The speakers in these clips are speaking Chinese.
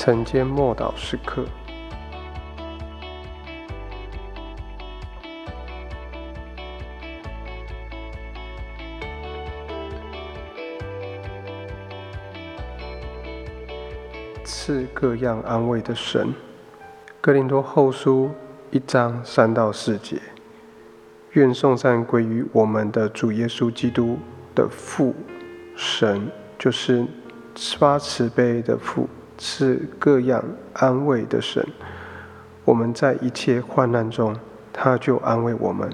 晨间默祷时刻，赐各样安慰的神。格林多后书一章三到四节，愿颂赞归于我们的主耶稣基督的父神，就是发慈悲的父。是各样安慰的神，我们在一切患难中，他就安慰我们，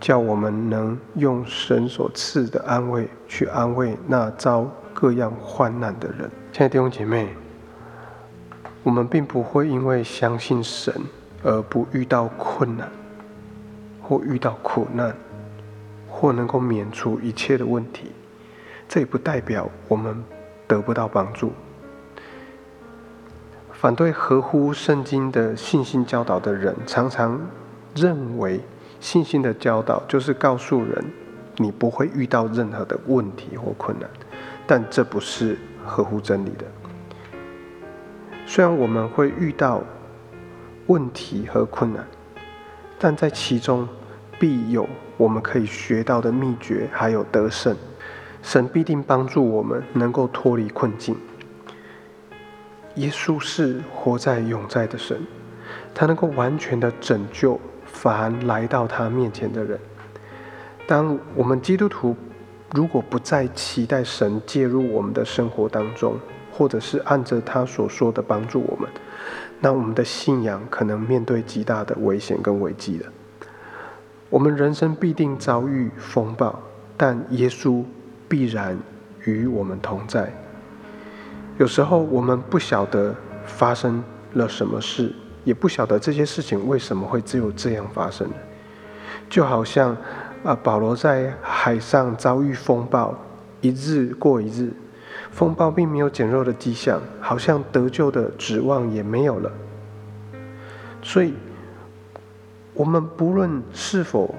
叫我们能用神所赐的安慰去安慰那遭各样患难的人。亲爱的弟兄姐妹，我们并不会因为相信神而不遇到困难，或遇到苦难，或能够免除一切的问题。这也不代表我们得不到帮助。反对合乎圣经的信心教导的人，常常认为信心的教导就是告诉人你不会遇到任何的问题或困难，但这不是合乎真理的。虽然我们会遇到问题和困难，但在其中必有我们可以学到的秘诀，还有得胜。神必定帮助我们能够脱离困境。耶稣是活在永在的神，他能够完全的拯救凡来到他面前的人。当我们基督徒如果不再期待神介入我们的生活当中，或者是按着他所说的帮助我们，那我们的信仰可能面对极大的危险跟危机了。我们人生必定遭遇风暴，但耶稣必然与我们同在。有时候我们不晓得发生了什么事，也不晓得这些事情为什么会只有这样发生。就好像啊，保罗在海上遭遇风暴，一日过一日，风暴并没有减弱的迹象，好像得救的指望也没有了。所以，我们不论是否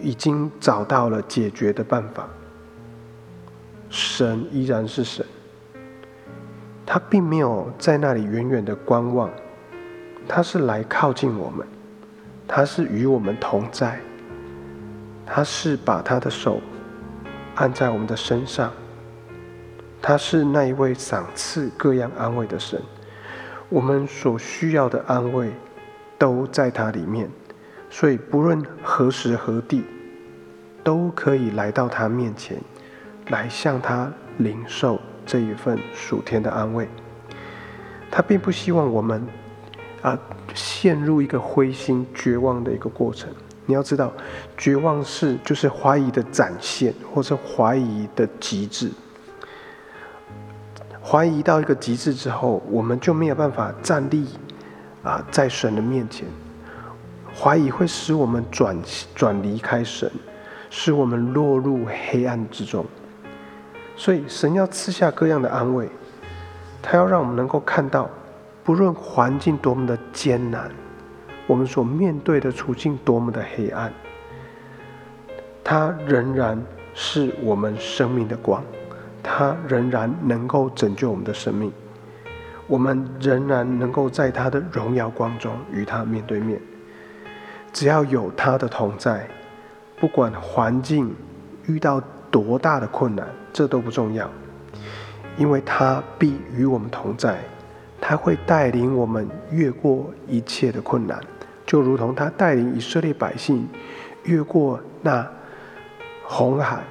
已经找到了解决的办法，神依然是神。他并没有在那里远远的观望，他是来靠近我们，他是与我们同在，他是把他的手按在我们的身上，他是那一位赏赐各样安慰的神，我们所需要的安慰都在他里面，所以不论何时何地，都可以来到他面前，来向他领受。这一份属天的安慰，他并不希望我们啊陷入一个灰心绝望的一个过程。你要知道，绝望是就是怀疑的展现，或者怀疑的极致。怀疑到一个极致之后，我们就没有办法站立啊在神的面前。怀疑会使我们转转离开神，使我们落入黑暗之中。所以，神要赐下各样的安慰，他要让我们能够看到，不论环境多么的艰难，我们所面对的处境多么的黑暗，他仍然是我们生命的光，他仍然能够拯救我们的生命，我们仍然能够在他的荣耀光中与他面对面。只要有他的同在，不管环境遇到多大的困难。这都不重要，因为他必与我们同在，他会带领我们越过一切的困难，就如同他带领以色列百姓越过那红海。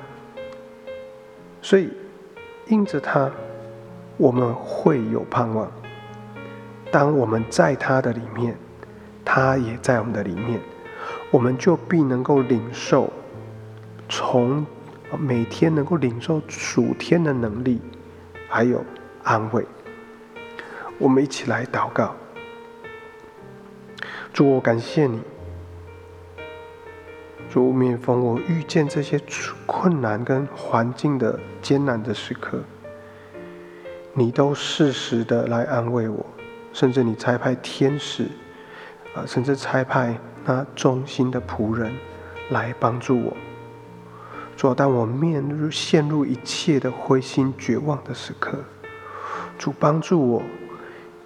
所以，因着他，我们会有盼望。当我们在他的里面，他也在我们的里面，我们就必能够领受从。每天能够领受属天的能力，还有安慰。我们一起来祷告：主，我感谢你，主，每逢我遇见这些困难跟环境的艰难的时刻，你都适时的来安慰我，甚至你差派天使，啊，甚至差派那忠心的仆人来帮助我。主，当我面入陷入一切的灰心绝望的时刻，主帮助我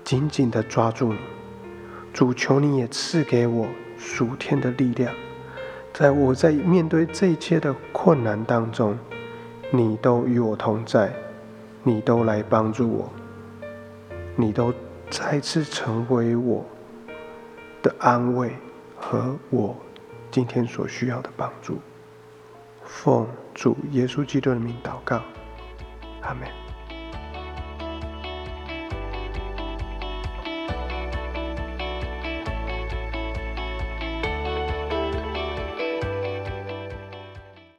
紧紧的抓住你。主求你也赐给我属天的力量，在我在面对这一切的困难当中，你都与我同在，你都来帮助我，你都再次成为我的安慰和我今天所需要的帮助。奉主耶稣基督的名祷告，阿门。